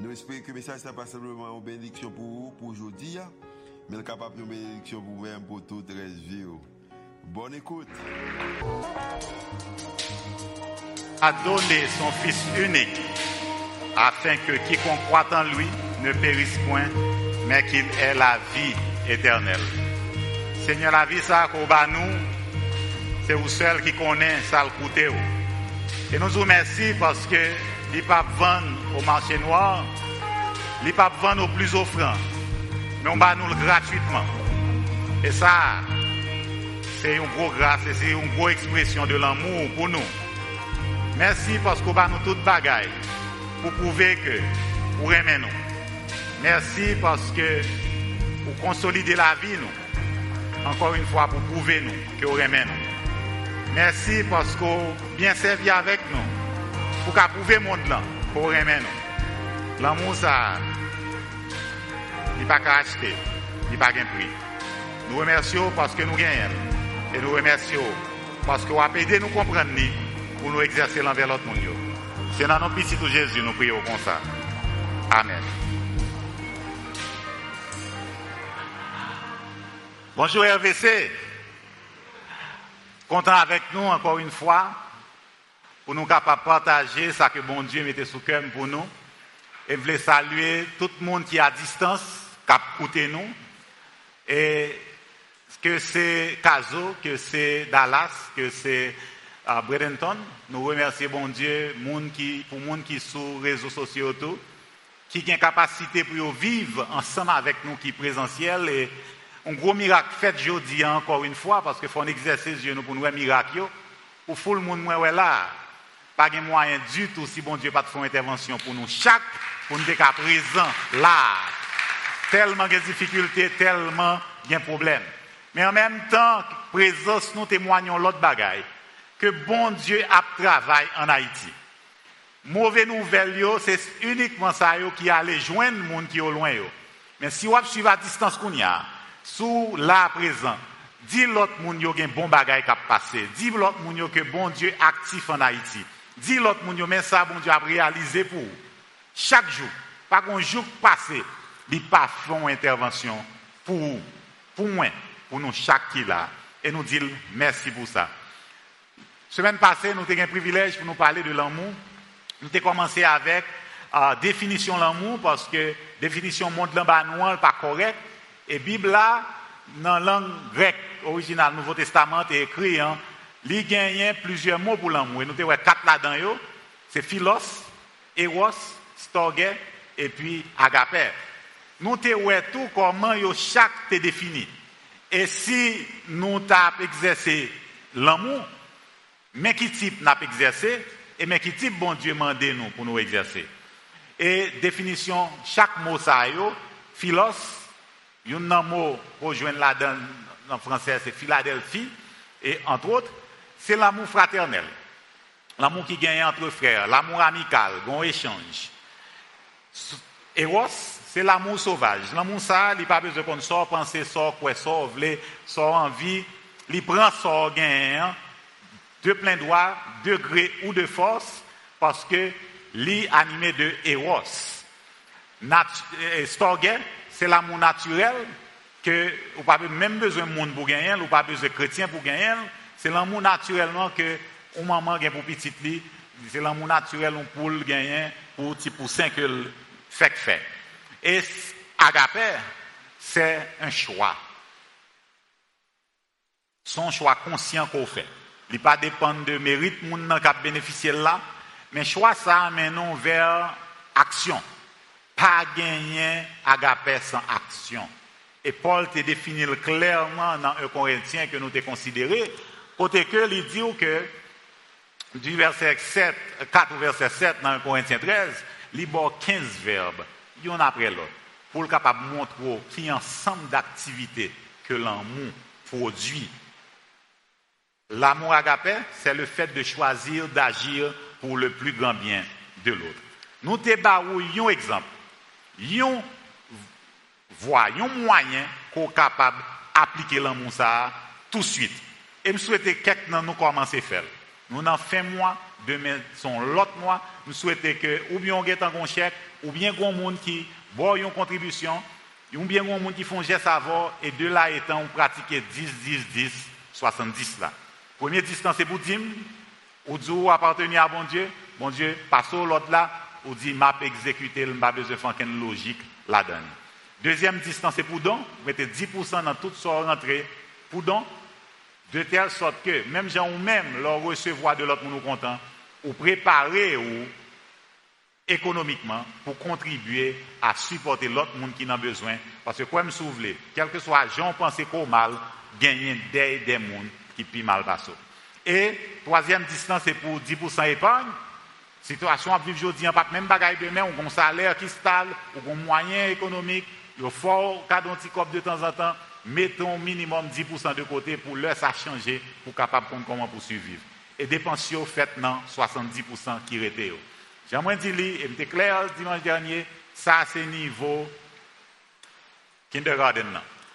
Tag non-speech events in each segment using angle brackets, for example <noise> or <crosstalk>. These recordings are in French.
Nous espérons que le message n'est pas simplement une bénédiction pour vous, pour aujourd'hui, mais capable de bénédiction pour vous-même, pour toute la vie. Bonne écoute. A donné son Fils unique, afin que quiconque croit en lui ne périsse point, mais qu'il ait la vie éternelle. Seigneur, la vie, ça, qu'on nous, c'est vous seul qui connaît ça le côté. Et nous vous remercions parce que il pas vendre au marché noir, il pas vendre au plus offrant, mais on va nous le gratuitement. Et ça, c'est une grosse grâce, c'est une grosse expression de l'amour pour nous. Merci parce qu'on va nous toute bagaille pour prouver que vous aimez nous. Merci parce que pour consolider la vie, nous, encore une fois, pour prouver nous que vous aimez nous. Merci parce que vous bien servi avec nous pour qu'à le monde là, pour aimer nous. L'amour, ça, il n'est pas qu'à acheter, il n'est pas qu'un prix. Nous remercions parce que nous gagnons. Et nous remercions parce que vous avez aidé nous comprendre pour nous exercer l'envers l'autre monde. C'est dans notre petit Jésus nous prions comme ça. Amen. Bonjour RVC. Content avec nous encore une fois pour nous capables partager ce que bon Dieu mettait sous cœur pour nous. Et je voulais saluer tout le monde qui est à distance, qui a écouté nous. Et que c'est Caso, que c'est Dallas, que c'est uh, Bradenton. Nous remercions bon Dieu pour les gens qui sont sur les réseaux sociaux, qui ont capacité pour vivre ensemble avec nous qui présentiel. Et un gros miracle fait aujourd'hui encore une fois, parce qu'il faut un exercice pour nous un miracle. Pour tout le monde là, pas de moyen du tout si bon Dieu pas de faire intervention pour nous chaque pour nous être présent là tellement de difficultés tellement de problèmes mais en même temps présence nous témoignons l'autre bagaille que bon Dieu a travaillé en Haïti mauvaise nouvelle c'est uniquement ça qui allait joindre le monde qui au loin mais si vous suivez à distance qu'on y a sous là présent Dis l'autre monde qui a un bon bagage qui a passé. Dis l'autre monde que bon Dieu actif en Haïti. Dis l'autre monde, mais ça, bon Dieu a réalisé pour chaque jour. Pas qu'un jour passé, il pas fait une intervention pour, pour moi, pour nous chaque qui là. Et nous dire merci pour ça. Semaine passée, nous avons eu un privilège pour nous parler de l'amour. Nous avons commencé avec la euh, définition de l'amour parce que définition monde noir pas correct. Et Bible là, dans la langue grecque originale, Nouveau Testament, est écrit hein, il gagne plusieurs mots pour l'amour. Nous avons quatre là-dedans. C'est philos, eros, storge et puis agapé. Nous avons tout comment yo chaque est défini. Et si nous avons exercé l'amour, mais qui type n'a pas exercé, et mais qui type bon Dieu m'a nous pour nous exercer. Et définition, chaque mot ça yo, philos, un mot pour joindre là-dedans en français, c'est Philadelphie, et entre autres, c'est l'amour fraternel. L'amour qui gagne entre frères, l'amour amical, bon échange. Eros, c'est l'amour sauvage. L'amour ça, il n'a pas besoin qu'on sorte penser, sort quoi, sort vle, sort envie. Il prend sort gain de plein droit, de gré ou de force, parce que est animé de Eros. Nat euh, c'est l'amour naturel que vous n'avez même besoin de monde pour gagner, ou pas besoin de chrétien pour gagner. C'est l'amour naturellement que on maman gagne pour petit lit, c'est l'amour naturel pour le gagner pour petit poussin que fait fait. Et agapé, c'est un choix. Son choix conscient qu'on fait. Il pas dépendre de mérite moun qui a bénéficié là, mais choix ça nous vers action. Pas gagner agapé sans action. Et Paul te définit clairement dans un Corinthien que nous avons considéré Côté que, il dit que, du verset 7, 4 au verset 7 dans 1 Corinthiens 13, il y a 15 verbes, l'un après l'autre. pour le capable de montrer un ensemble d'activités que l'amour produit. L'amour agapé, c'est le fait de choisir d'agir pour le plus grand bien de l'autre. Nous un exemple. Un voyons moyen qu'on capable d'appliquer l'amour ça tout de suite. Et je souhaite que quelqu'un nous commence à faire. Nous en fin mois, demain son l'autre mois, nous souhaitons que ou bien on ait un chèque, ou bien un monde qui boit une contribution, ou bien un monde qui font geste avant, et de là étant, on pratique 10, 10, 10, 70 là. Première distance, c'est pour dire, ou dit appartenir à bon Dieu, bon Dieu, passe l'autre là, ou dit m'a exécuté, le m'a besoin faire une logique là-dedans. Deuxième distance, c'est pour don, vous mettez 10% dans toute sorte rentrée pour don, de telle sorte que, même gens ou même, leur recevoir de l'autre monde content, ou préparer ou économiquement pour contribuer à supporter l'autre monde qui en a besoin. Parce que, quoi me souvenez, quel que soit gens pensé qu'au mal, gagner des, des qui pis mal passent. Et, troisième distance, c'est pour 10% épargne. Situation à vivre aujourd'hui, pas même bagaille demain, ou un salaire qui stable, ou un moyen économique, il faut un petit de temps en temps, mettons minimum 10% de côté pour leur ça changer pour capable de comment pour survivre. Et dépenses faites dans 70% qui étaient. J'aimerais dire, et me clair dimanche dernier, ça c'est niveau kindergarten.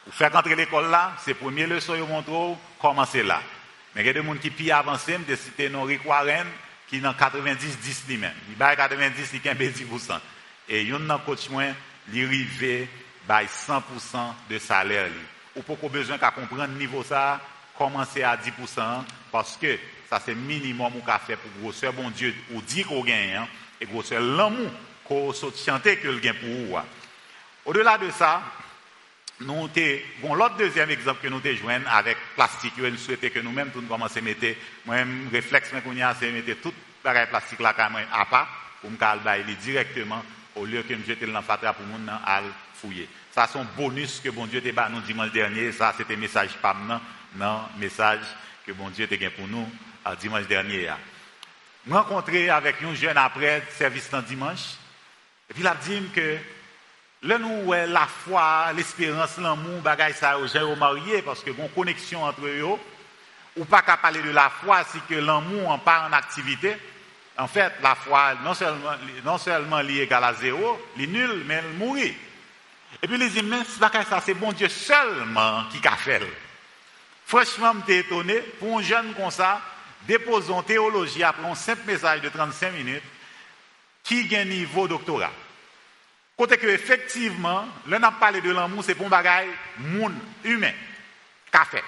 Vous faites entrer l'école là, c'est première leçon que montre comment c'est là. Mais il y a des gens qui plus avancés, de citer non Warren, qui dans 90-10 lui-même. Il a 90, il a 10%. Et il y a un coach, il arrive à 100% de salaire ou pas besoin qu'à comprendre niveau ça, commencer à 10%, parce que ça c'est minimum qu'on fait pour grosseur bon Dieu, ou dit qu'on gagne, hein, et grosseur l'amour qu'on chanter que le gain pour vous. Au-delà de ça, nous bon l'autre deuxième exemple que nous te joignons avec plastique, nous souhaitons que nous-mêmes nous commencer à mettre, moi-même réflexe a, c'est mettre tout bagage plastique là quand même à part pour me directement au lieu que me jeter dans la pour nous à fouiller. Ça, c'est un bonus que bon Dieu t'a nous dimanche dernier. Ça, c'était un message pas non, message que bon Dieu t'a pour nous dimanche dernier. Je rencontré avec un jeune après service dans dimanche. Et puis il a dit que là, nous, la foi, l'espérance, l'amour, bagaille ça, j'ai marié parce que bon connexion entre eux. Ou pas qu'à parler de la foi, si que l'amour en part en activité. En fait, la foi, non seulement, non seulement liée à zéro, elle est nulle, mais elle mourit. Et puis il dit, mais ça, c'est bon Dieu seulement qui a fait. Franchement, je suis étonné, pour un jeune comme ça, déposons théologie après un simple message de 35 minutes, qui a un niveau doctorat. Côté que, effectivement, là, on a parlé de l'amour, c'est pour un bagage monde, humain, qu'a fait.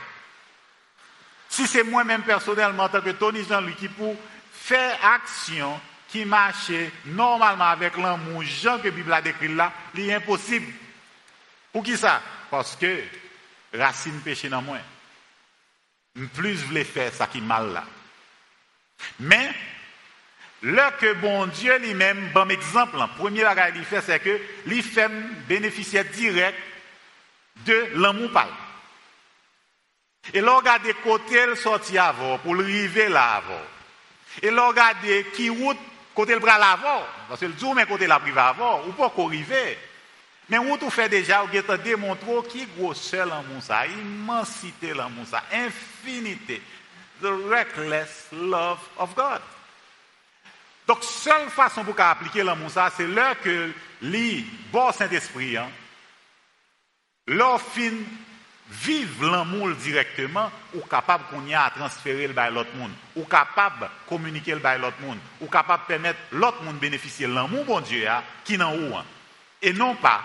Si c'est moi-même personnellement, en tant que Tony Jean-Louis, qui pour faire action qui marche normalement avec l'amour, Jean que la Bible a décrit là, c'est impossible. Pour qui ça? Parce que racine péché dans moi. Plus voulais faire ça qui mal là. Mais, là que bon Dieu lui-même, bon exemple, le premier bagage qu'il fait, c'est que lui fait bénéficier direct de l'amour parle. Et là, regardez côté le sorti avant, pour le là avant. Et là, regardez qui route côté le bras avant. Parce que le jour, mais côté la privé avant, ou pas arriver. Mais on tout fait déjà, on a démontré qui grosseur l'amour ça, immensité l'amour ça, infinité. The reckless love of God. Donc, seule façon pour appliquer l'amour ça, c'est là que les bon Saint-Esprit, hein, leur fin vivre l'amour directement, ou capable qu'on y a à transférer le bail l'autre monde, ou de communiquer le bail l'autre monde, ou de permettre l'autre monde bénéficier de l'amour, bon Dieu, hein, qui n'en ou, hein. et non pas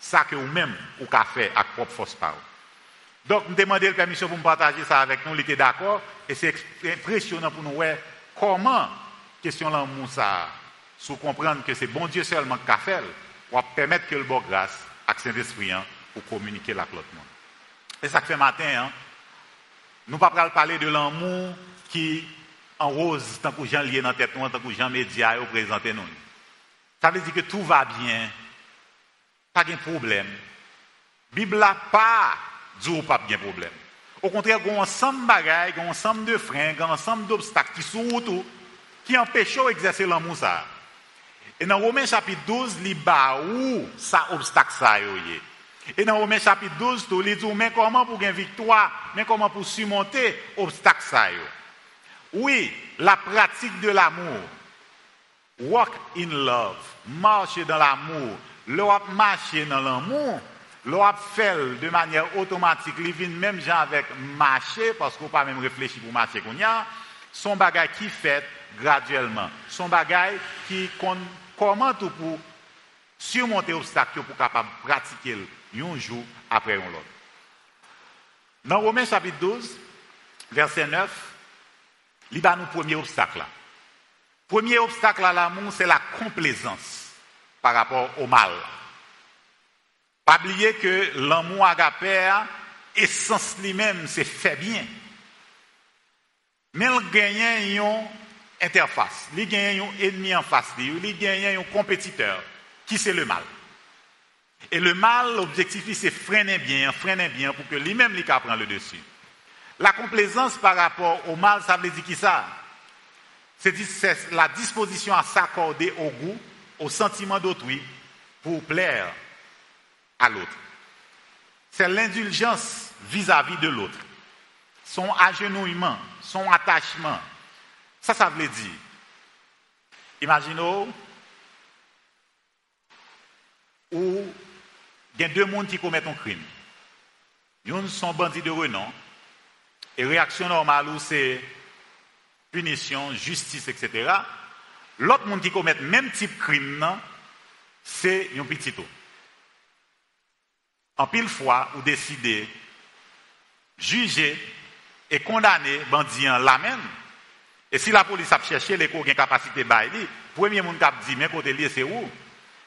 ça que vous-même, ou qu'a fait avec propre force parole. Donc, me demander la permission pour partager ça avec nous, il était d'accord, et c'est impressionnant pour nous voir comment, question l'amour ça, sous comprendre que c'est bon Dieu seulement qui a fait, pour permettre que le bon grâce, avec Saint-Esprit, hein, pour communiquer avec l'autre monde. Et ça fait matin, hein, nous ne pas parler de l'amour qui en rose, tant que gens liés dans la tête, tant que gens médias présentent nous. Ça veut dire que tout va bien, pas de problème. Bible n'a pas dit pas de problème. Au contraire, il y a un ensemble de bagailles, un ensemble de freins, un ensemble d'obstacles qui sont autour, qui empêchent d'exercer l'amour. Et dans Romains chapitre 12, il ba où ça obstacle ça. Et dans Romains chapitre 12, tout il dit mais comment pour gagner victoire, mais comment pour surmonter obstacle ça. Oui, la pratique de l'amour. Walk in love. Marcher dans l'amour. L'on marcher dans l'amour. L'on fait de manière automatique. Vient même gens avec marcher parce qu'on pas même réfléchir pour marcher qu'on y a. Son bagage qui fait graduellement. Son bagage qui comment tout pour surmonter l'obstacle pour capable pratiquer un jour après un autre. Dans Romains chapitre 12, verset 9, il y a premier obstacle. Premier obstacle à l'amour, c'est la complaisance par rapport au mal. Pas oublier que l'amour agapé, essence lui-même, c'est fait bien. Mais il gagne une interface, il gagne un ennemi en face, il gagne un compétiteur, qui c'est le mal. Et le mal, l'objectif, c'est freiner bien, freiner bien pour que lui-même, il prenne le dessus. La complaisance par rapport au mal, ça veut dire qui ça? C'est la disposition à s'accorder au goût, au sentiment d'autrui pour plaire à l'autre. C'est l'indulgence vis-à-vis de l'autre. Son agenouillement, son attachement. Ça, ça veut dire. Imaginez où il y a deux mondes qui commettent un crime. Ils sont bandits de renom et réaction normale, c'est punition, justice, etc. L'autre monde qui commet même type de crime, c'est un petit tout. En pile fois, vous décidez juger et condamner bandit la même. Et si la police a cherché les qui ont capacité de le premier monde qui a dit, mais côté lié, c'est où?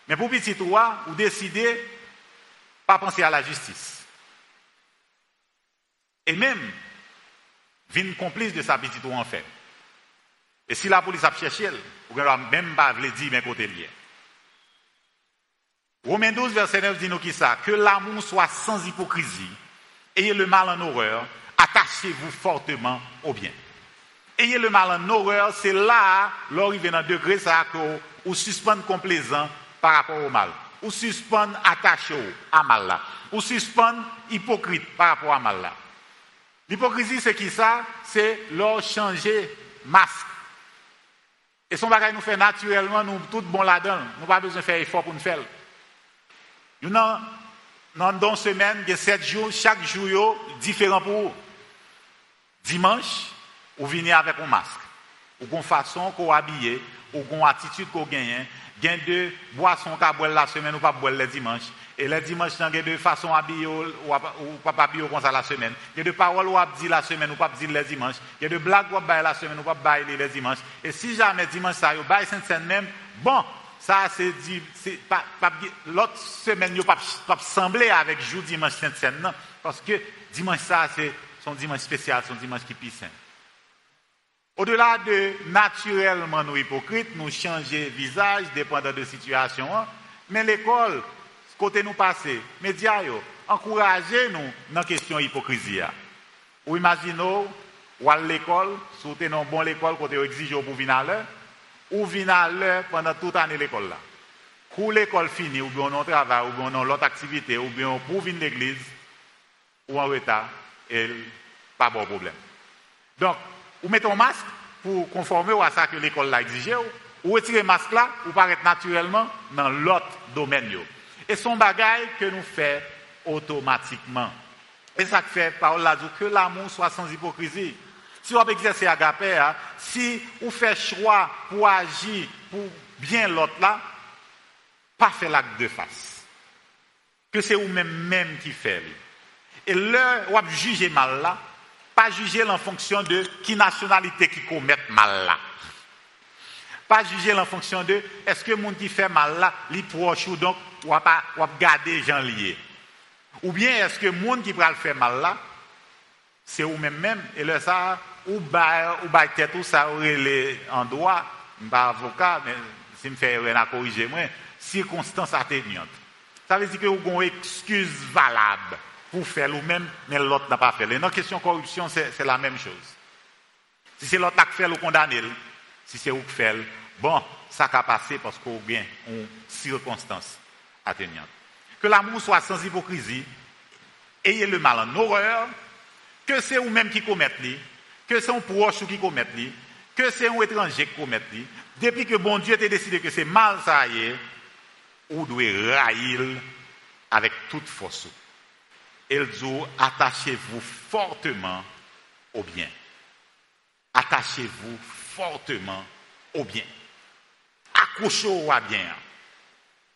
Mais pour petit tout, vous décidez pas penser à la justice. Et même, vin complice de sa petite ou en fait. Et si la police a cherché, vous ne même pas dire mais côté lié. Romains 12, verset 9 dit nous qui ça Que l'amour soit sans hypocrisie, ayez le mal en horreur, attachez-vous fortement au bien. Ayez le mal en horreur, c'est là, l'arrivée dans degré ça, ou suspendre complaisant par rapport au mal. Ou suspendre attaché à mal là. Ou suspendre hypocrite par rapport à mal là. L'hypocrisie, c'est qui ça? C'est leur changer masque. Et son bagage nous fait naturellement, nous tout bon là-dedans. Nous n'avons pas besoin de faire effort pour nous faire. Nous dans semaine, il y a sept jours, chaque jour différent pour vous. Dimanche, vous venez avec un masque. Ou une façon qu'on habillé, ou une attitude qu'on gagne. Y a deux boissons qu'on la semaine ou pas boire le dimanche. Et le dimanche, il y a de façon habillée ou pas habillé comme ça la semaine. Il y a de paroles ou dit la semaine ou pas dire le dimanche. Il y a de blagues ou pas la semaine ou pas bailler le dimanche. Et si jamais dimanche ça, vous baille sainte même, bon, ça c'est dit, l'autre semaine, vous pas pas sembler avec jour dimanche sainte scène non, parce que dimanche ça c'est son dimanche spécial, son dimanche qui pisse. Au-delà de naturellement nous hypocrites, nous changer visage dépendant de situation, hein. mais l'école côté nous passer, médias, encouragez-nous dans la question de l'hypocrisie. Ou imaginez, ou à l'école, vous avez bon l'école, côté exige pour venir à l'heure, ou venir à l'heure pendant toute l'année l'école là. Quand l'école finit, ou bien on travail, ou bien on l'autre activité, ou bien pour venir à l'église, ou en retard, et pas bon problème. Donc, vous mettez un masque pour conformer à ça que l'école l'a exigé, ou retirez le masque là, ou paraître naturellement dans l'autre domaine. Et son bagage que nous fait automatiquement. Et ça fait, parole là, que l'amour soit sans hypocrisie. Si on exercer agapé, hein, si on fait choix pour agir pour bien l'autre là, pas faire l'acte de face. Que c'est vous-même même qui fait. Et là, on juger mal là, pas juger en fonction de qui nationalité qui commet mal là. Pas juger en fonction de est-ce que monde qui fait mal là, li proche ou donc ou pas garder gens liés. Ou bien est-ce que monde qui le faire mal là, c'est ou même même et le ça ou ba ou ba tête ou ça les en droit, pas avocat mais si me fait rien à corriger moi, circonstance atténuante. Ça veut dire que vous avez une excuse valable pour faire ou même mais l'autre n'a pas fait. Dans la question corruption, c'est la même chose. Si c'est l'autre qui fait le condamner, si c'est vous qui fait, bon, ça a passé parce qu'on bien une circonstance Que l'amour soit sans hypocrisie, ayez le mal en horreur, que c'est vous-même qui commettez, que c'est un proche qui commettez, que c'est un étranger qui commettez. Depuis que bon Dieu a décidé que c'est mal ça y est, vous devez raïr avec toute force. Il dit, attachez-vous fortement au bien. Attachez-vous fortement au bien. Accrochez-vous à bien.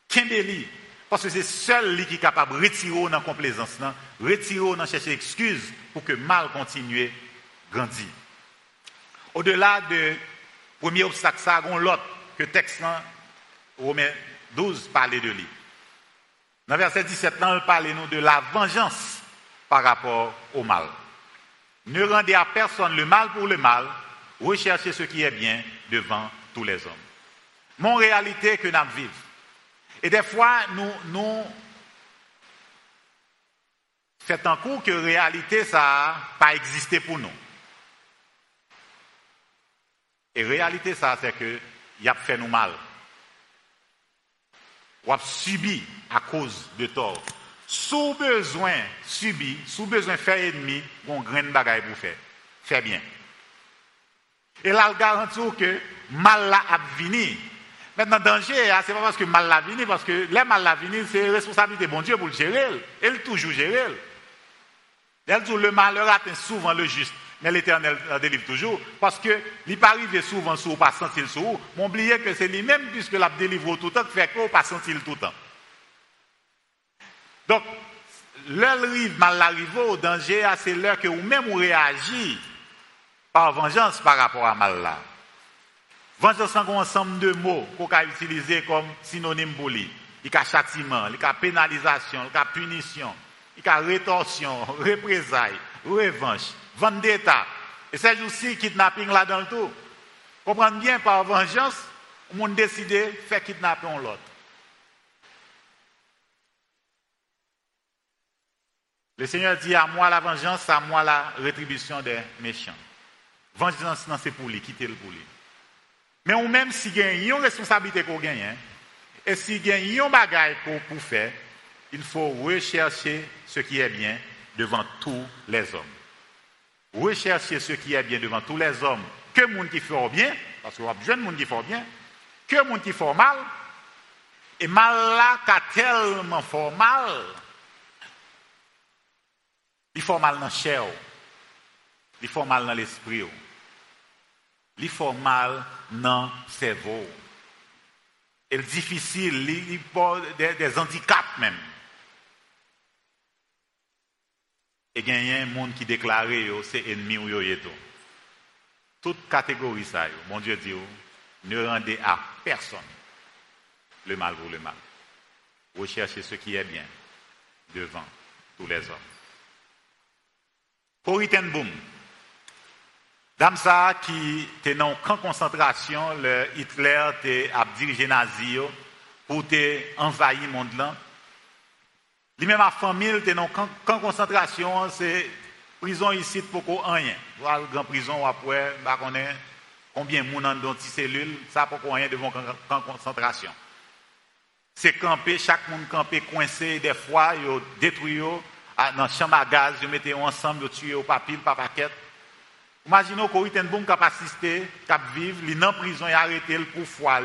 Que c'est seul lui qui est capable de retirer dans la complaisance, retirer dans chercher excuse pour que mal continue grandir. Au-delà de premier obstacle, ça, a l'autre que texte Romains 12 parlait de lui. Dans verset 17, là, il parle nous de la vengeance par rapport au mal. Ne rendez à personne le mal pour le mal, recherchez ce qui est bien devant tous les hommes. Mon réalité que nous vivons. Et des fois, nous, nous faisons un coup que réalité, ça n'a pas existé pour nous. Et réalité, ça, c'est que y a fait nous mal. Ou a subi à cause de tort. Sous besoin subi, sous besoin faire ennemi, on grain de bagaille pour faire. Fait bien. Et là, il garantit que mal là a. Maintenant, danger, hein, ce n'est pas parce que mal l'a venu, parce que les mal l'a venu, c'est responsabilité de bon Dieu pour le gérer. Il toujours gérer. Elle dit le malheur atteint souvent le juste, mais l'éternel délivre toujours. Parce que il pas arrivé souvent sur pas sentir sur vous, mais oubliez que c'est lui-même, puisque l'a délivre tout le temps, qui fait qu'on pas sentir tout le temps. Donc, l'heure mal arrive au danger, ah, c'est l'heure que vous-même vous réagissez par vengeance par rapport à mal là. Vengeance, c'est un ensemble de mots qu'on peut utiliser comme synonyme pour lui. Il y a châtiment, il y a pénalisation, il y a punition, il y a rétorsion, <laughs> représailles, revanche, vendetta. Et c'est aussi kidnapping là dans le tout. Comprenez bien, par vengeance, on décide de faire kidnapper l'autre. Le Seigneur dit à moi la vengeance, à moi la rétribution des méchants. Vengeance, c'est pour lui, quitter le pour lui. Mais ou même si il y a une responsabilité qu'on gagne, hein, et si il y a une bagaille pour, pour faire, il faut rechercher ce qui est bien devant tous les hommes. Rechercher ce qui est bien devant tous les hommes. Que gens qui font bien, parce qu'on a besoin de gens qui font bien, que gens qui font mal, et mal là, qu'a tellement fait mal, il faut mal dans la chair, il faut mal dans l'esprit, il faut mal dans le cerveau. Et difficile, il faut des, des handicaps même. Et il y a un monde qui déclare que c'est ennemi ou tout. Catégorie ça, mon Dieu dit, ne rendez à personne le mal pour le mal. Recherchez ce qui est bien devant tous les hommes. Dame ça qui était dans camp concentration, le Hitler a dirigé nazi pour envahir le monde là. Lui-même ma famille était dans camp de concentration, c'est prison ici pour rien. Voilà grande prison après, bah connaît combien de monde dans une cellule, ça pour rien devant camp de concentration. C'est camper, chaque monde campé coincé des fois, yo détruit ah, dans la chambre à gaz, je mettais ensemble, je tué au papier, pas paquet. Imaginez qu'on a bon cap assister, cap vivre, il en prison et arrêté pour foi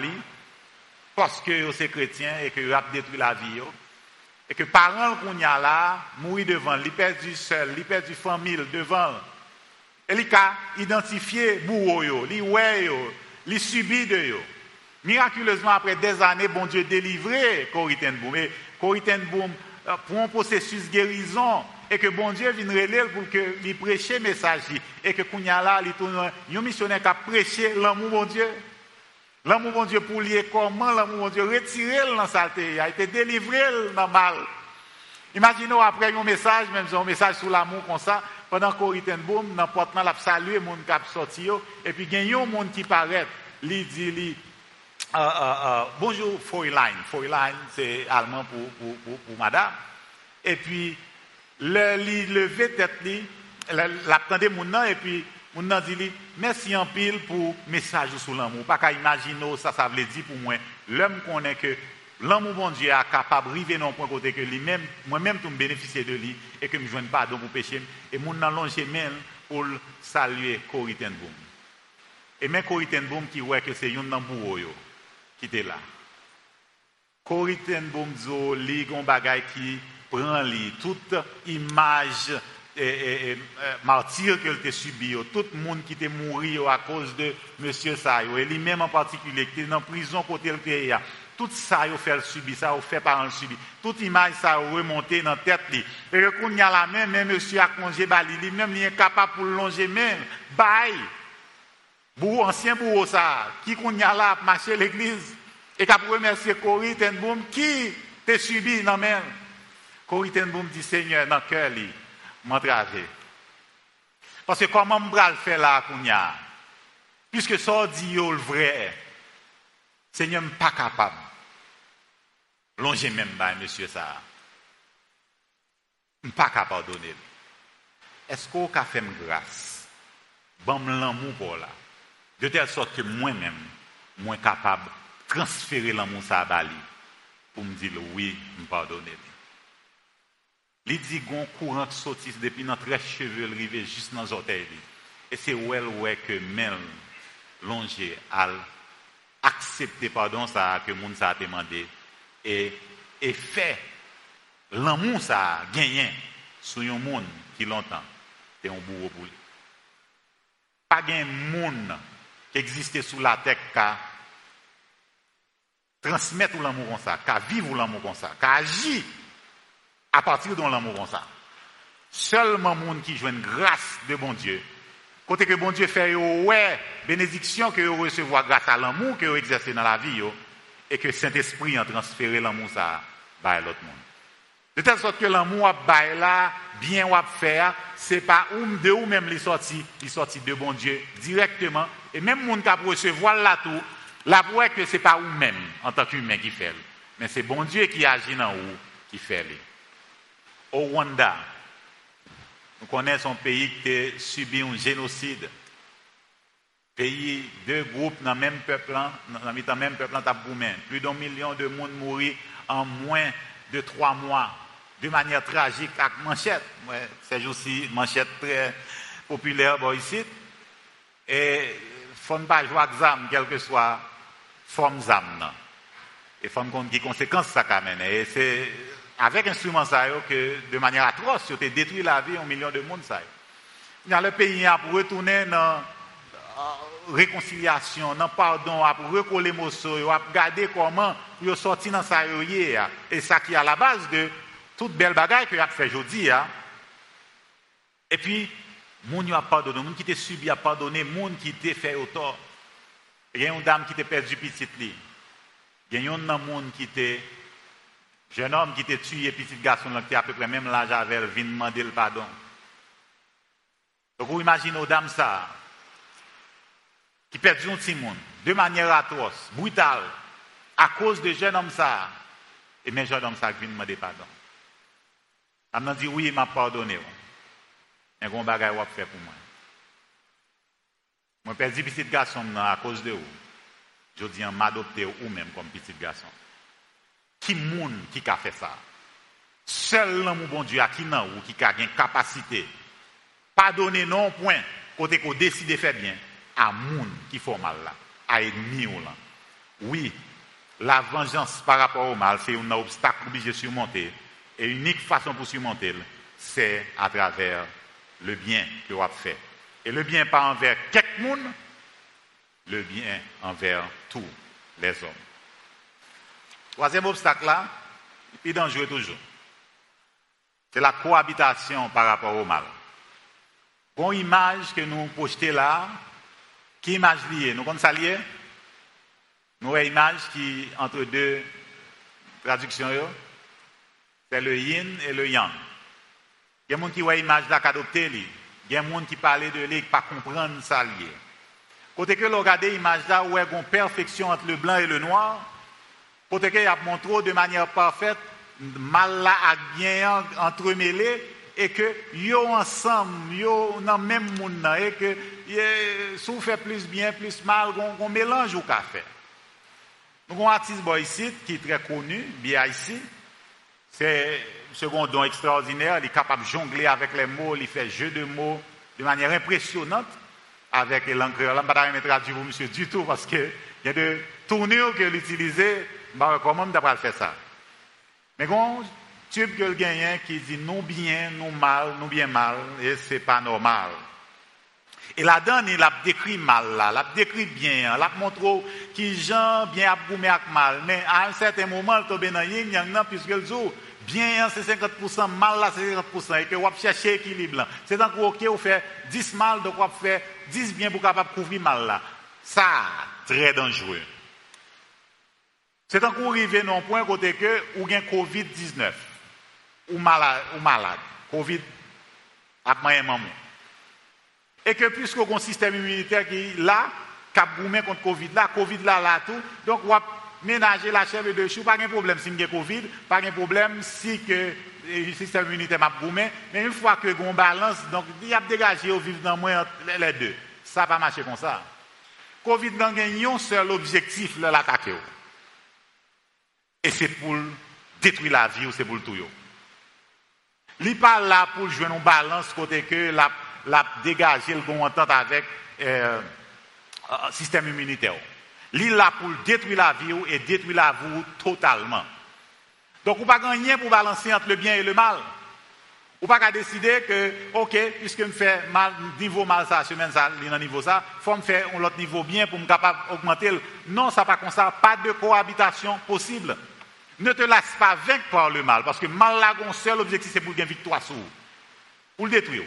parce que c'est chrétien et que a détruit la vie. Et que parents qu'on y a là, mourir devant, il perdu seul, il perdu famille devant. Et il a identifié bourreau, il ouais, il subit de yo. Miraculeusement, après des années, bon Dieu délivré Coriten Boum. Et Coriten Boum, euh, pour un processus guérison et que bon Dieu vienne relire pour que lui prêcher message et que Kounya là, il tourne un missionnaire qui a prêché l'amour bon Dieu. L'amour bon Dieu pour lui comment l'amour bon Dieu retirer dans la saleté, a été délivré dans mal. Imaginez après un message, même un message sur l'amour comme ça, pendant qu'on boum, dans le porte là, salué qui a sorti, et puis il y a un monde qui paraît, il dit, Uh, uh, bonjour Fräulein. Fräulein, c'est allemand pour, pour, madame. Et puis, le, le lever tête, l'attendait mon nom, et puis, Moun nan dit li, merci en pile pour message sur l'amour. Pas qu'à imaginer ça, ça veut dire pour moi. L'homme connaît que l'amour bon Dieu est capable de arriver dans point côté que lui-même, moi-même, tout me bénéficier de lui et que je ne pas pardon pour péché. Et moun nan longe même pour saluer Boom. Et même Corrie Boom qui voit que c'est un nan qui était là. Boom li gon bagay qui prend li toute image et, et, et martyr qu'elle a subi, tout le monde qui était mort à cause de monsieur Sayo, et lui-même en particulier, qui était dans prison côté le pays, tout ça a fait le subir, ça a fait par le subir. Toute image ça a remonté dans la tête. Et quand il y a la main, même monsieur a congé lui-même il est capable pour longer même, bye. Ancien bourreau ça, qui qu'on y a là, marcher l'église, et qu'a remercier Corrie qui t'a subi dans même. Corrie Tenboum dit Seigneur, dans le cœur, m'entraver. Parce que comment je vais le faire là, Kounia? Puisque ça dit le vrai, Seigneur n'est pas capable. Longer même pas, monsieur ça. Je ne pas capable de donner. Est-ce qu'on a fait grâce? Bon, l'amour pour là. De telle sorte que moi-même, moi capable de transférer l'amour à pour me dire oui, me pardonner. Il dit qu'on courant qui sortit depuis notre cheveux arrivé juste dans les orteils. Et c'est well ouais que même longer à accepter pardon ça que monde ça a demandé et et fait l'amour ça gagné sur un monde qui longtemps c'est un bourreau pour lui. Pas un monde qui existait sous la terre qui transmettre l'amour comme ça, qui vivre l'amour comme ça, qui agir à partir de l'amour comme ça. Seulement monde qui une grâce de bon Dieu. Côté que bon Dieu fait ouais, bénédiction que vous recevoir grâce à l'amour que vous exercez dans la vie et que Saint-Esprit a transféré l'amour ça à l'autre monde. De telle sorte que l'amour a là bien ou faire, c'est pas ou de ou même les sorties, les sorties de bon Dieu directement et même monde qui recevoir là tout, là pour que c'est pas ou même en tant qu'humain qui fait, mais c'est bon Dieu qui agit dans vous qui fait au Rwanda. Nous connaissons un pays qui a subi un génocide. Pays, deux groupes dans le même peuple, dans le même peuple, plus d'un million de monde mourir en moins de trois mois, de manière tragique, avec manchette. C'est aussi manchette très populaire ici. Et il ne faut pas jouer avec ZAM, quelle que soit forme ZAM. Et faut qui conséquences ça amène. Et c'est avec instrument ça que de manière atroce, tu détruit la vie en millions de monde. Dans le pays a pour retourner dans euh, réconciliation, dans pardon, à recoller les à regarder comment ils sorti dans ça et ça qui est à la base de toute belle bagaille que a fait aujourd'hui Et puis moun a pardonné, moun qui t'a subi a pardonné, moun qui t'a fait au tort. Il y a une dame qui t'a perdu petit li. Il y a un monde qui t'a Jeune homme qui t'a tué, petit garçon qui à peu près même l'âge avec, vient demander le pardon. Donc vous imaginez aux dames ça, qui perdent un petit monde, de manière atroce, brutale, à cause de jeune homme ça, et mes jeune homme ça qui vient demander pardon. Elle m'a dit oui, il m'a pardonné. Mais bon bagage va faire pour moi. Moi perdu petit garçon à cause de vous. Je dis m'adopter ou même comme petit garçon. Qui moun qui a fait ça? Seul l'amour bon Dieu qui nan ou qui a une capacité. Pardonner non point, côté qu'on décide de faire bien, à moun qui fait mal là, à ennemi ou là. Oui, la vengeance par rapport au mal, c'est un obstacle obligé de surmonter. Et l'unique façon pour surmonter, c'est à travers le bien que vous avez fait. Et le bien pas envers quelques monde, le bien envers tous les hommes. Troisième obstacle là, est dangereux toujours. C'est la cohabitation par rapport au mal. Bon image que nous projetons là, qui image liée? Nous connaissons ça lié? Nous avons une image qui, entre deux traductions, c'est le yin et le yang. Il y a des gens qui voient l'image là qu'adopter. Il y a des gens qui parlent de lui qui ne pas comprendre ça lié. Côté que l'on regarde l'image là où il y a une perfection entre le blanc et le noir, Côté qu'il a montré de manière parfaite, mal là a bien entremêlé, et que yo ensemble, yo dans même monde et que si vous faites plus bien, plus mal, on, mélange au café. Donc, un artiste ici qui est très connu, bien ici, c'est un second don extraordinaire, il est capable de jongler avec les mots, il fait jeu de mots de manière impressionnante avec. Là, je ne vais pas traduire pour monsieur du tout parce qu'il y a des tournures qu'il utilise, je recommande pas faire ça. Mais quand tube que gagnant qui dit nous bien, nous mal, nous bien mal, et c'est pas normal. Et là-dedans, il a décrit mal là, il a décrit bien, il a montré qui gens bien abgoumé avec mal. Mais à un certain moment, il tombe dans yin yang puisque le jour, bien c'est 50%, mal là c'est 50%, et que vous chercher l'équilibre. C'est donc ok, vous fait 10 mal, donc vous fait 10 bien pour capable couvrir mal là. Ça, très dangereux. C'est un coup arrivé un point côté que ou gain Covid-19 ou malade, ou malade, Covid a maman. Et que puisque un système immunitaire qui est là, qui a contre Covid là, Covid là, là tout, donc on ménager la chèvre de chou, pas de problème si a Covid, pas de problème si que le système immunitaire m'a mais une fois que on balance, donc il y a dégagé au vivre dans moins les deux. Ça va marcher comme ça. Covid n'a un seul objectif, l'attaquer. Et c'est pour détruire la vie ou c'est pour le tout. Il pas là pour jouer une balance côté que la, la dégager le bon avec le euh, euh, système immunitaire. Il là pour détruire la vie et détruire la vie totalement. Donc, vous ne pas gagner pour balancer entre le bien et le mal. Ou pas qu'à décider que, ok, puisque je fais mal, niveau mal ça, semaine ça, niveau ça, faut me faire un autre niveau bien pour me capable d'augmenter. Non, ça pas comme ça, pas de cohabitation possible. Ne te laisse pas vaincre par le mal, parce que mal là, seul objectif, c'est pour gagner victoire sur pour le détruire.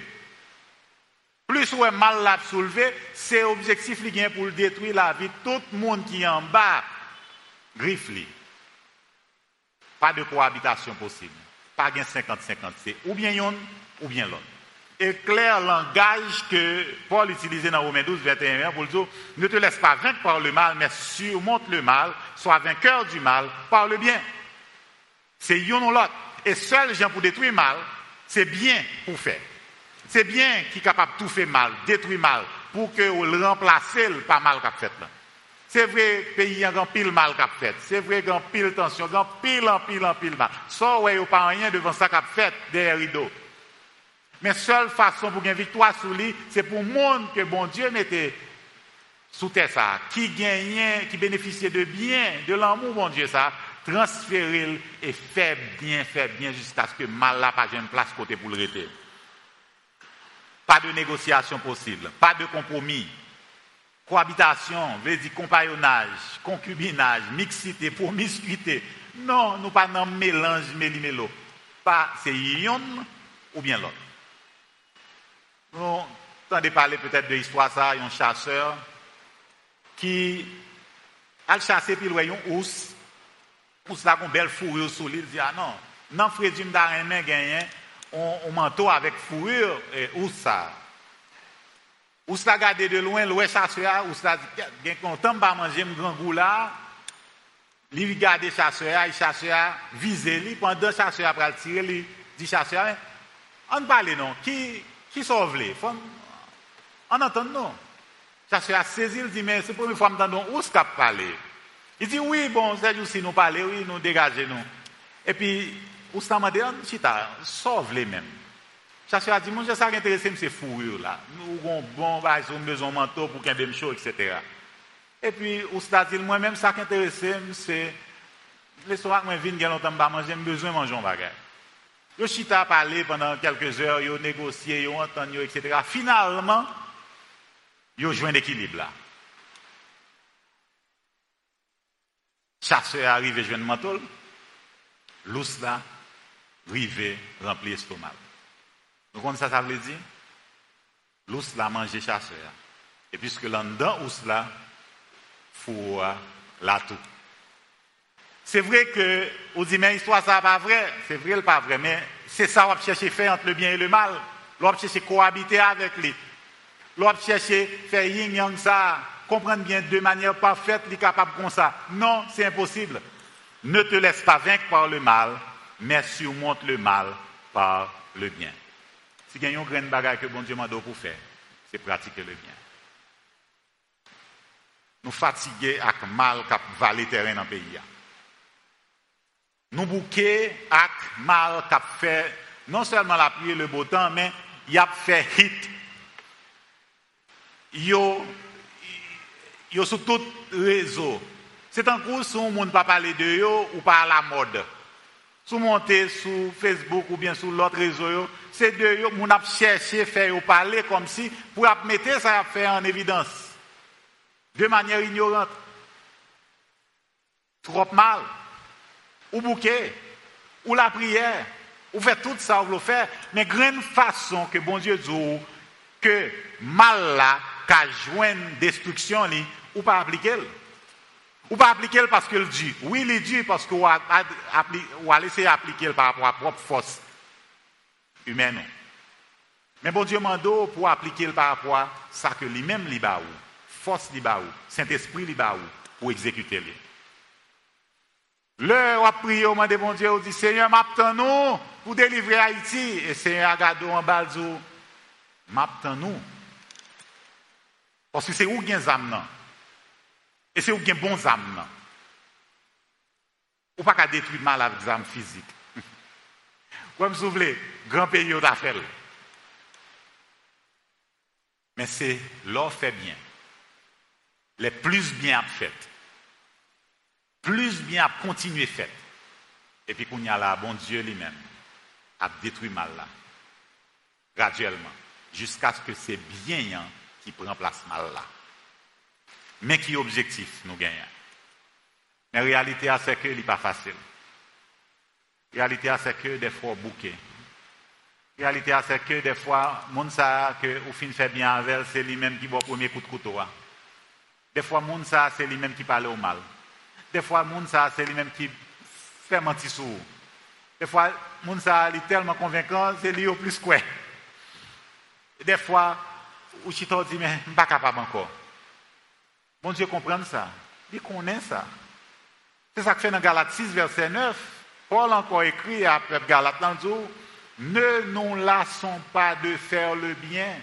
Plus où est mal là soulevé, c'est objectif pour détruire la vie de tout le monde qui est en bas. Griffe Pas de cohabitation possible. Pas de 50-50. C'est ou bien yon, ou bien l'autre. Et clair langage que Paul utilisait dans Romains 12, 21 pour dire ne te laisse pas vaincre par le mal, mais surmonte le mal, sois vainqueur du mal par le bien. C'est yon ou l'autre. Et seul gens pour détruire mal, c'est bien pour faire. C'est bien qui est capable de tout faire mal, détruire mal, pour que vous le remplacez par mal qu'a fait C'est vrai, pays un pile mal qu'a fait. C'est vrai, a pile tension, a pile en pile en pile mal. Soit ouais, a pas rien devant ça qu'a fait derrière rideau. Mais seule façon pour gagner victoire sur lui, c'est pour le monde que bon Dieu mettait sous terre ça, qui gagnait, qui bénéficiait de bien, de l'amour, bon Dieu ça, transférer et faire bien, faire bien jusqu'à ce que mal n'a pas une place côté pour le rester. Pas de négociation possible, pas de compromis. Cohabitation, veut dire compagnonnage, concubinage, mixité, promiscuité. Non, nous pas dans mélange méli-mélo. Pas c'est yon ou bien l'autre. Nous entendez parler peut-être de l'histoire ça, un chasseur qui a chassé puis il un ours pou sa kon bel fourur solide, di anan, ah, non, nan Fredi mda remen genyen, on, on manto avèk fourur, e, ou sa. Ou sa gade de louen, louè chaswe a, ou sa gen kontan ba manje mgan gou la, li vi gade chaswe a, i chaswe a, vize li, pandan chaswe a pral tire li, di chaswe a, an pale non, ki, ki sov li, fon, an anton non. Chaswe a sezi li, di men, se pou mi fwa mdan don, ou skap pale, Il dit oui, bon, c'est juste si nous parlons, oui, nous dégager nous. Et puis, où ça m'a dit, chita, sauve les mêmes. Chasseur a dit, moi, ça qui intéresse, c'est fourrure là. Nous avons bon, bah, ils ont besoin de manteau pour qu'il y ait des choses, etc. Et puis, où ça dit, moi-même, ça qui intéresse, c'est, les soirs que je viens, il longtemps, bah, j'ai besoin de manger un bagage. Yo chita parlé pendant quelques heures, yo négocié, yo entendu, etc. Finalement, yo joué un équilibre chasseur arrive et jeune manteau, l'ous là, rive, rempli l'estomac. Vous comprenez ça, ça veut dire? L'ous là mange chasseur. Et puisque là-dedans, l'ous là, faut là tout. C'est vrai que, vous dites, mais l'histoire, ça pas vrai. C'est vrai, pas vrai. Mais c'est ça, on va chercher faire entre le bien et le mal. On va chercher cohabiter avec lui. On va chercher faire yin yang ça comprendre bien de manière parfaite, il est capable comme ça. Non, c'est impossible. Ne te laisse pas vaincre par le mal, mais surmonte le mal par le bien. Si il y a une grande bagarre que bon Dieu m'a pour faire, c'est pratiquer le bien. Nous fatigués avec mal qui valé terrain dans le pays. Nous bouquons avec mal qui fait non seulement la pluie et le beau temps, mais il a fait hit. Yo, yo sur tout réseau. C'est un coup si on ne pas parler de yo ou pas à la mode. Si monter sur Facebook ou bien sur l'autre réseau, c'est de yo, on a cherché faire parler comme si pour mettre ça à faire en évidence. De manière ignorante. Trop mal. Ou bouquet. Ou la prière. Ou fait tout ça, ou le faire. Mais grande façon que bon Dieu dit que mal là, qu'a joindre destruction, ou pas appliquer. Ou pas appliquer parce qu'il dit? Oui, il dit parce qu'on a, a laissé appliquer par rapport à propre force humaine. Mais bon Dieu m'a pour appliquer par rapport à ça que lui-même lui force li Saint-Esprit li pour exécuter les. Le on a prié au bon Dieu, on dit Seigneur, m'attends nous pour délivrer Haïti et Seigneur a gardé en bas m'attends nous. Parce que c'est où gain âme Et c'est où gain bon âme Ou pas qu'à détruire mal avec des âmes physiques. <laughs> Comme vous voulez, grand pays d'affaires. Mais c'est l'or fait bien les plus bien faites. Plus bien à continuer faites. Et puis qu'on y a là, bon Dieu lui-même a détruit mal là. Graduellement. Jusqu'à ce que c'est bien hein, qui prend place mal là. Mais qui objectif nous gagnons. Mais la réalité, c'est que ce n'est pas facile. La réalité, c'est que des fois, bouquet. La réalité, c'est que des fois, monde ça, que au fin fait bien avec, c'est lui-même qui va premier coup de couteau. Hein. Des fois, moun ça, c'est lui-même qui parle au mal. Des fois, moun ça, c'est lui-même qui fait mentir sur Des fois, ça, il est tellement convaincant, c'est lui au plus quoi. Des fois, ou dit, mais je ne suis pas capable encore. Mon Dieu comprend ça. Il connaît ça. C'est ça que fait dans Galates 6, verset 9. Paul encore écrit à Peuple Galate Ne nous lassons pas de faire le bien.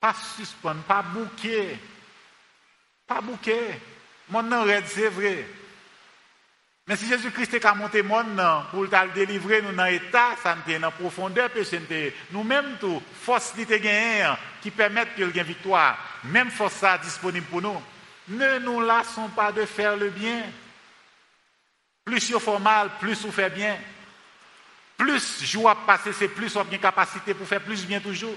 Pas suspendre, pas bouquer. Pas bouquet. Mon nom c'est vrai. Mais si Jésus-Christ est monté mon nom pour le délivrer nous dans l'état, ça nous dans profondeur péché nous-mêmes tout force qui qui permettent que ait victoire. Même force ça disponible pour nous. Ne nous lassons pas de faire le bien. Plus il fait mal, plus on fait bien. Plus joie passer, c'est plus on a capacité pour faire plus bien toujours.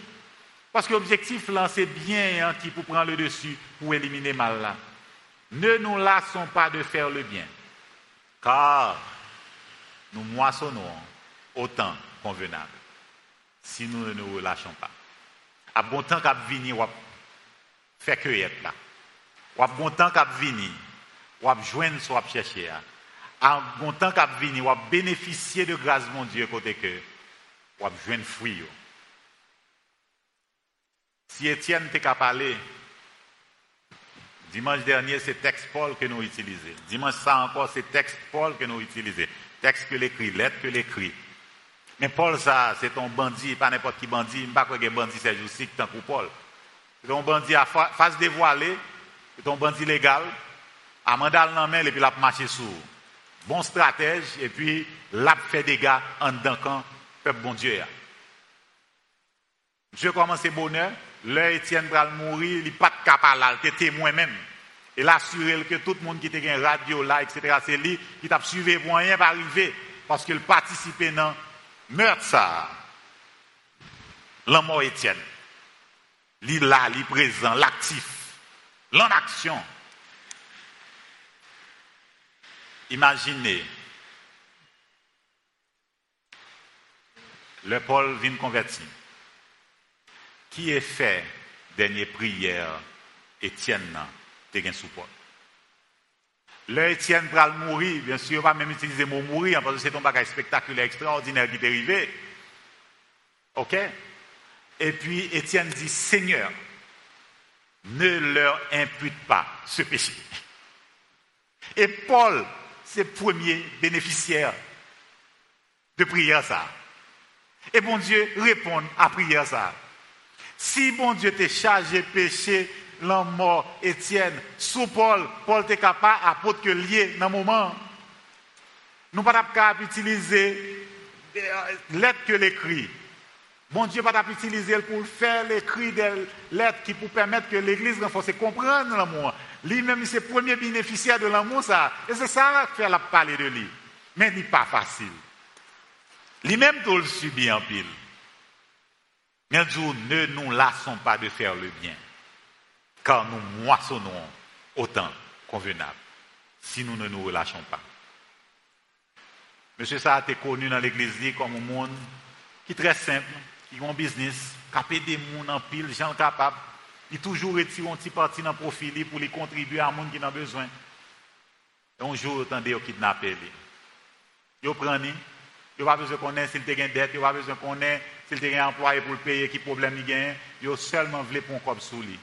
Parce que l'objectif là, c'est bien hein, qui pour prendre le dessus pour éliminer mal là. Ne nous lassons pas de faire le bien, car nous moissonnons autant convenable si nous ne nous relâchons pas. À bon temps qu'à venir, on faire cueillette là. À bon temps qu'à venir, on joindre soit chercher. À bon temps qu'à venir, on bénéficier de grâce mon Dieu côté que on joindre fruit. Si Étienne t'a parlé, dimanche dernier, c'est texte Paul que nous utilisons. Dimanche ça encore, c'est texte Paul que nous utilisons. Texte que l'écrit, lettre que l'écrit. Mais Paul, ça, c'est ton bandit, pas n'importe qui bandit. Je ne pas que bandit, c'est juste tant que Paul. C'est ton bandit à face dévoilée, c'est ton bandit légal, à mandal dans main, et puis l'a marché sous. Bon stratège, et puis l'a fait des gars en dedans peuple bon Dieu. Dieu commence bonheur, Là, Étienne va mourir, il n'est pas capable, il était témoin même. Et l'assurer que tout le monde qui était en radio là, etc., c'est lui qui t'a suivi pour rien arriver. Parce qu'il participait dans meurtre ça. L'amour Étienne. Lui là, lui présent, l'actif. L'en action. Imaginez. Le Paul vient convertir qui est fait dernière prière Étienne te sous Paul. Le Étienne pral mourir, bien sûr, pas même utiliser le mot mourir, parce que c'est un bagage spectaculaire, extraordinaire qui est arrivé. OK? Et puis Étienne dit, Seigneur, ne leur impute pas ce péché. Et Paul, c'est le premier bénéficiaire de prière ça. Et bon Dieu répond à prière ça. Si bon Dieu t'est chargé péché, l'homme mort, Étienne, sous Paul, Paul t'est capable apôtre que lié dans le moment. Nous pas capable utiliser euh, lettres que l'écrit. Bon Dieu pas utiliser pour faire l'écrit des lettres qui pour permettre que l'Église renforce comprendre l'amour. Lui-même, c'est le premier bénéficiaire de l'amour, ça. Et c'est ça qui fait la parler de lui. Mais il n'est pas facile. Lui-même, tout le subit en pile. Mais nous ne nous lassons pas de faire le bien, car nous moissonnons autant convenable, si nous ne nous relâchons pas. Monsieur ça a été connu dans l'église comme un monde qui est très simple, qui a un business, qui a des gens en pile, gens capables. Il toujours retire un petit parti dans le profil pour les contribuer à un monde qui en a besoin. Et un jour, attendez, il kidnappe lui. Il prend il n'a pas besoin de connaître s'il a une dette, il n'a pas besoin de connaître s'il a un employé pour le payer, qui problème il gagne. A seulement voulu pour un cop sous lui.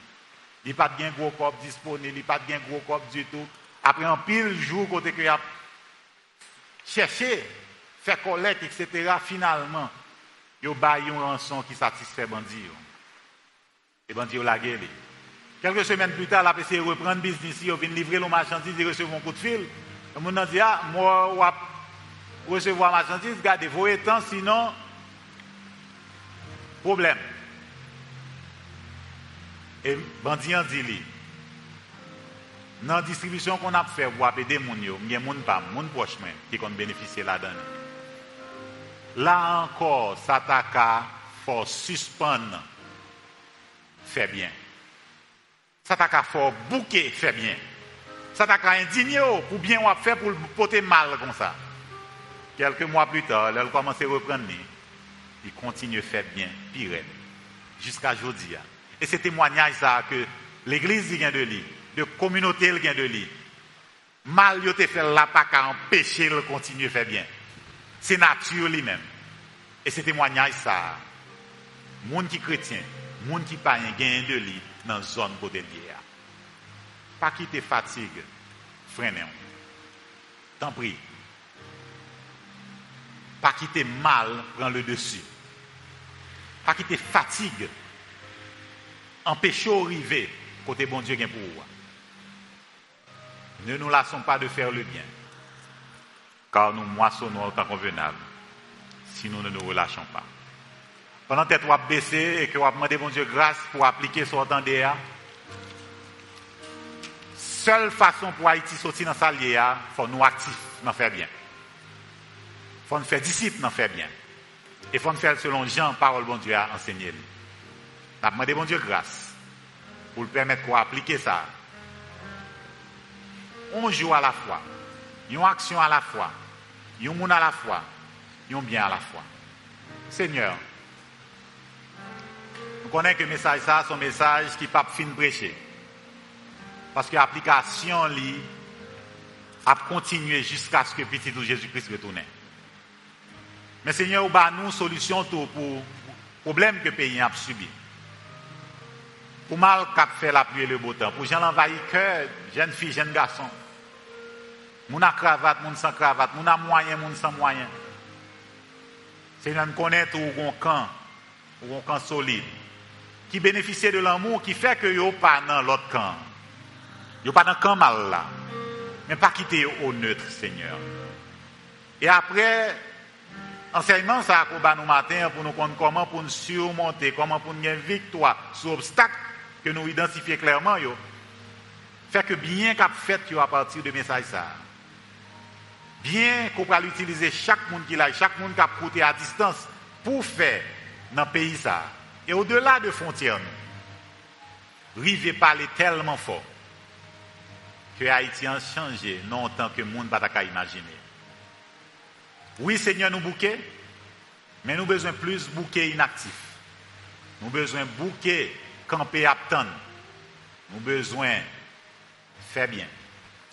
Il pas de gros cop disponible, il pas de gros cop du tout. Après un pile jour, côté qu'il a cherché, faire collecte, etc., finalement, il a une rançon qui satisfait bandit. Et bandit a lagué. Quelques semaines plus tard, il a essayé de reprendre le business, il a livrer le marchandise, il a reçu un coup de fil. Le monde dit, ah, moi, recevoir marchandise, gardez vos étangs, sinon, problème. Et bandit dit lui, dans la distribution qu'on a fait pour aider les gens, il y a des gens pas, des proches qui ont bénéficié là-dedans. Là encore, Sataka faut suspendre, fait bien. Sataka faut bouquer, fait bien. Sataka indigné pour bien faire pour porter mal comme ça. Quelques mois plus tard, elle commence à reprendre, il continue à faire bien, pire, jusqu'à aujourd'hui. Et c'est témoignage ça que l'Église vient de lui, de communauté vient de lui. Mal il te fait là pas qu'à empêcher de continuer à faire bien. C'est nature lui-même. Et c'est témoignage ça. Monde qui chrétien, monde qui pas gain de lui dans la zone côté lié. Pas quitter fatigue, freinez. Tant prie pas quitter mal prend le dessus. Pas quitter fatigue, empêcher arriver côté bon Dieu pour vous. Ne nous lassons pas de faire le bien, car nous moissonnons autant convenable si nous ne nous relâchons pas. Pendant que as baissé et que as demandé bon Dieu grâce pour appliquer ce que tu seule façon pour Haïti sortir dans sa il faut nous actifs, nous faire bien faut nous faire disciples, nous faire bien. Et faut nous faire selon Jean, parole bon Dieu a enseigné. Nous avons demandé bon Dieu grâce pour le permettre d'appliquer ça. On joue à la fois, une action à la fois, un monde à la fois, un bien à la fois. Seigneur, nous connaissons que le message ça, un message qui pas fin prêcher. Parce que l'application a continué jusqu'à ce que petit Jésus-Christ retourne. Mais Seigneur, nous avons une solution pour le problème que le pays a subi. Pour mal qu'a fait la pluie le beau temps. Pour gens envahir cœur, jeunes filles, jeunes garçons. Moun a cravate, moun sans cravate, moun a moyen, moun sans moyen. Seigneur, nous connaissons tout un camp, un camp solide, qui bénéficie de l'amour, qui fait que yo pas dans l'autre camp. Yo pas dans le camp mal là. Mais pas quitter au neutre, Seigneur. Et après, Enseignement ça pour nous matin pour nous comprendre comment pour nous surmonter, comment pour nous gagner victoire sur obstacle que nous identifions clairement yo. Fait que bien qu'a fait à partir de message ça. Bien qu'on peut utiliser chaque monde qui l'a, chaque monde qui a coûté à distance pour faire dans le pays ça. Et au-delà de frontières nous. Rive parler tellement fort que Haïti a changé non tant que le monde ne pas imaginer. Oui, Seigneur, nous bouquets, mais nous besoin plus de bouquets inactifs. Nous besoin bouquets campés à Nous besoin faire bien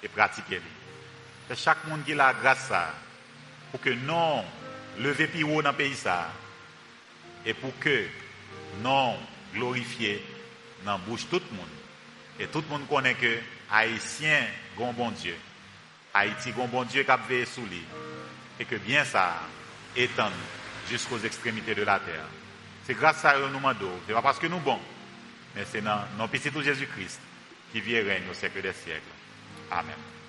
et pratiquer. C'est chaque monde qui a la grâce ça, pour que nous lever plus haut dans le pays et pour que nous glorifier dans la bouche tout le monde. Et tout le monde connaît que Haïtien, un bon Dieu. Haïti, un bon Dieu qui a veillé sous lui et que bien ça étend jusqu'aux extrémités de la terre. C'est grâce à eux nous demandons. Ce n'est pas parce que nous bons, mais c'est dans nos petits Jésus-Christ qui vit et règne au siècle des siècles. Amen.